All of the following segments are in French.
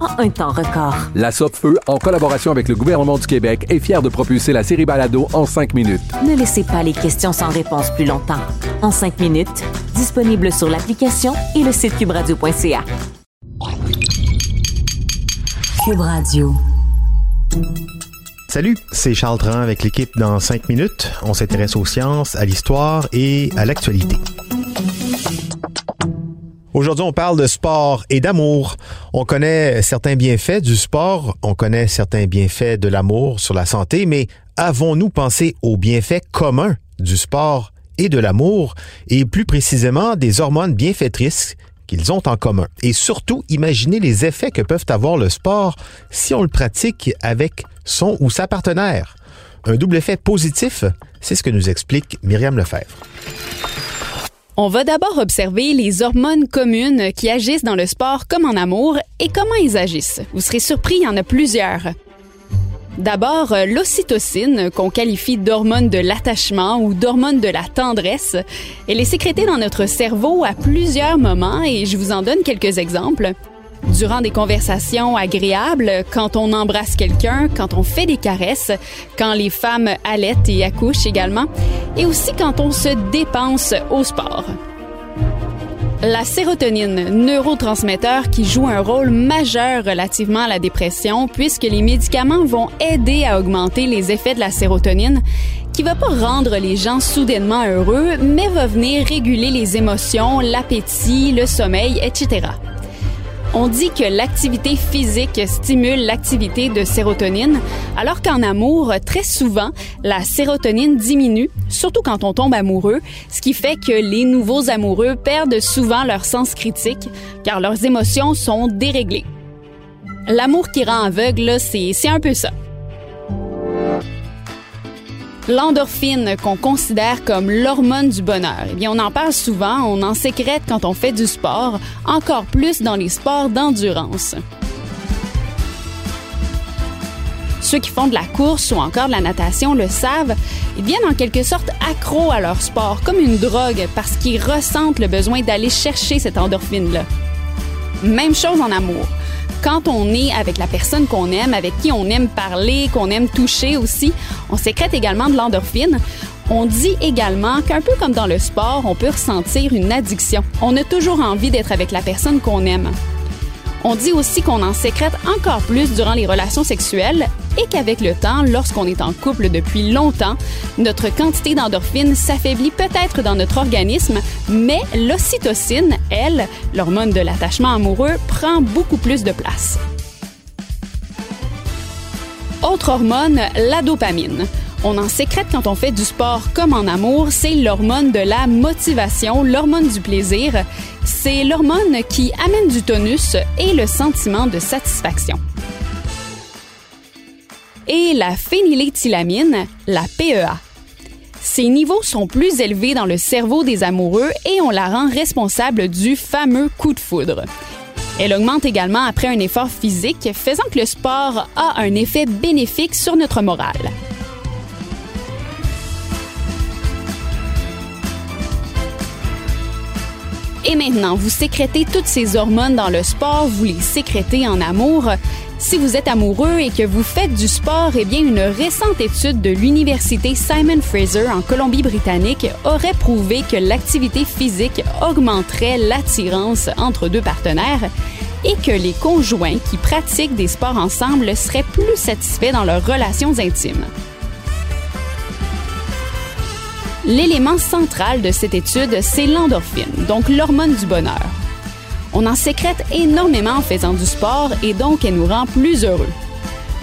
en un temps record. La Feu, en collaboration avec le gouvernement du Québec, est fière de propulser la série Balado en 5 minutes. Ne laissez pas les questions sans réponse plus longtemps. En 5 minutes, disponible sur l'application et le site cubradio.ca. Cube Radio. Salut, c'est Charles Tran avec l'équipe dans 5 minutes. On s'intéresse aux sciences, à l'histoire et à l'actualité. Aujourd'hui, on parle de sport et d'amour. On connaît certains bienfaits du sport, on connaît certains bienfaits de l'amour sur la santé, mais avons-nous pensé aux bienfaits communs du sport et de l'amour, et plus précisément des hormones bienfaitrices qu'ils ont en commun? Et surtout, imaginez les effets que peuvent avoir le sport si on le pratique avec son ou sa partenaire. Un double effet positif, c'est ce que nous explique Myriam Lefebvre. On va d'abord observer les hormones communes qui agissent dans le sport comme en amour et comment ils agissent. Vous serez surpris, il y en a plusieurs. D'abord, l'ocytocine, qu'on qualifie d'hormone de l'attachement ou d'hormone de la tendresse, elle est sécrétée dans notre cerveau à plusieurs moments et je vous en donne quelques exemples durant des conversations agréables, quand on embrasse quelqu'un, quand on fait des caresses, quand les femmes allaitent et accouchent également, et aussi quand on se dépense au sport. La sérotonine, neurotransmetteur qui joue un rôle majeur relativement à la dépression, puisque les médicaments vont aider à augmenter les effets de la sérotonine, qui va pas rendre les gens soudainement heureux, mais va venir réguler les émotions, l'appétit, le sommeil, etc. On dit que l'activité physique stimule l'activité de sérotonine, alors qu'en amour, très souvent, la sérotonine diminue, surtout quand on tombe amoureux, ce qui fait que les nouveaux amoureux perdent souvent leur sens critique, car leurs émotions sont déréglées. L'amour qui rend aveugle, c'est un peu ça. L'endorphine, qu'on considère comme l'hormone du bonheur, eh bien, on en parle souvent, on en sécrète quand on fait du sport, encore plus dans les sports d'endurance. Ceux qui font de la course ou encore de la natation le savent, ils viennent en quelque sorte accros à leur sport, comme une drogue, parce qu'ils ressentent le besoin d'aller chercher cette endorphine-là. Même chose en amour quand on est avec la personne qu'on aime, avec qui on aime parler, qu'on aime toucher aussi, on sécrète également de l'endorphine. On dit également qu'un peu comme dans le sport, on peut ressentir une addiction. On a toujours envie d'être avec la personne qu'on aime. On dit aussi qu'on en sécrète encore plus durant les relations sexuelles et qu'avec le temps, lorsqu'on est en couple depuis longtemps, notre quantité d'endorphine s'affaiblit peut-être dans notre organisme, mais l'ocytocine, elle, l'hormone de l'attachement amoureux, prend beaucoup plus de place. Autre hormone, la dopamine. On en sécrète quand on fait du sport comme en amour, c'est l'hormone de la motivation, l'hormone du plaisir. C'est l'hormone qui amène du tonus et le sentiment de satisfaction. Et la phényléthylamine, la PEA. Ces niveaux sont plus élevés dans le cerveau des amoureux et on la rend responsable du fameux coup de foudre. Elle augmente également après un effort physique, faisant que le sport a un effet bénéfique sur notre morale. Et maintenant, vous sécrétez toutes ces hormones dans le sport, vous les sécrétez en amour. Si vous êtes amoureux et que vous faites du sport, eh bien, une récente étude de l'Université Simon Fraser en Colombie-Britannique aurait prouvé que l'activité physique augmenterait l'attirance entre deux partenaires. et que les conjoints qui pratiquent des sports ensemble seraient plus satisfaits dans leurs relations intimes. L'élément central de cette étude, c'est l'endorphine, donc l'hormone du bonheur. On en sécrète énormément en faisant du sport et donc elle nous rend plus heureux.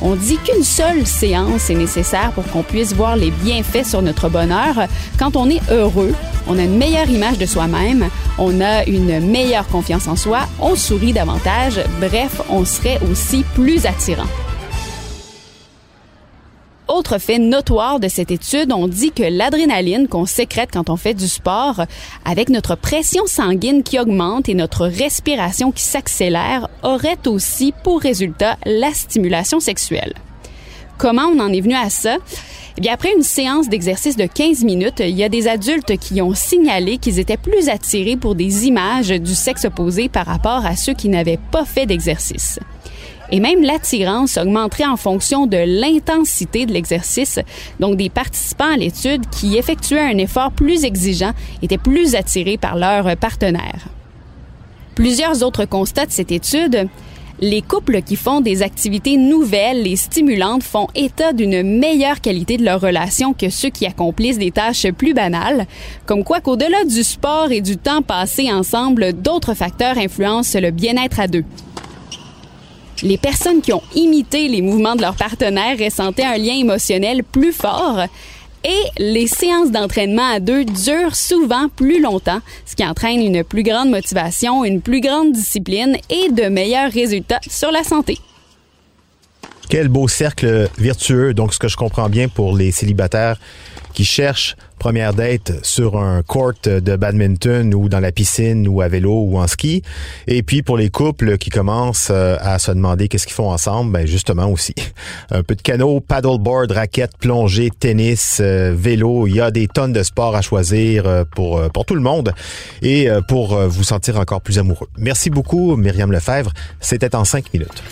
On dit qu'une seule séance est nécessaire pour qu'on puisse voir les bienfaits sur notre bonheur. Quand on est heureux, on a une meilleure image de soi-même, on a une meilleure confiance en soi, on sourit davantage, bref, on serait aussi plus attirant. Autre fait notoire de cette étude, on dit que l'adrénaline qu'on sécrète quand on fait du sport, avec notre pression sanguine qui augmente et notre respiration qui s'accélère, aurait aussi pour résultat la stimulation sexuelle. Comment on en est venu à ça? Eh après une séance d'exercice de 15 minutes, il y a des adultes qui ont signalé qu'ils étaient plus attirés pour des images du sexe opposé par rapport à ceux qui n'avaient pas fait d'exercice. Et même l'attirance augmenterait en fonction de l'intensité de l'exercice. Donc, des participants à l'étude qui effectuaient un effort plus exigeant étaient plus attirés par leur partenaire. Plusieurs autres constats de cette étude les couples qui font des activités nouvelles et stimulantes font état d'une meilleure qualité de leur relation que ceux qui accomplissent des tâches plus banales, comme quoi qu'au-delà du sport et du temps passé ensemble, d'autres facteurs influencent le bien-être à deux. Les personnes qui ont imité les mouvements de leur partenaire ressentaient un lien émotionnel plus fort. Et les séances d'entraînement à deux durent souvent plus longtemps, ce qui entraîne une plus grande motivation, une plus grande discipline et de meilleurs résultats sur la santé. Quel beau cercle vertueux. Donc, ce que je comprends bien pour les célibataires qui cherchent première date sur un court de badminton ou dans la piscine ou à vélo ou en ski. Et puis pour les couples qui commencent euh, à se demander qu'est-ce qu'ils font ensemble, ben justement aussi un peu de canot, paddleboard, raquette, plongée, tennis, euh, vélo. Il y a des tonnes de sports à choisir euh, pour pour tout le monde et pour vous sentir encore plus amoureux. Merci beaucoup Myriam Lefebvre. C'était en cinq minutes.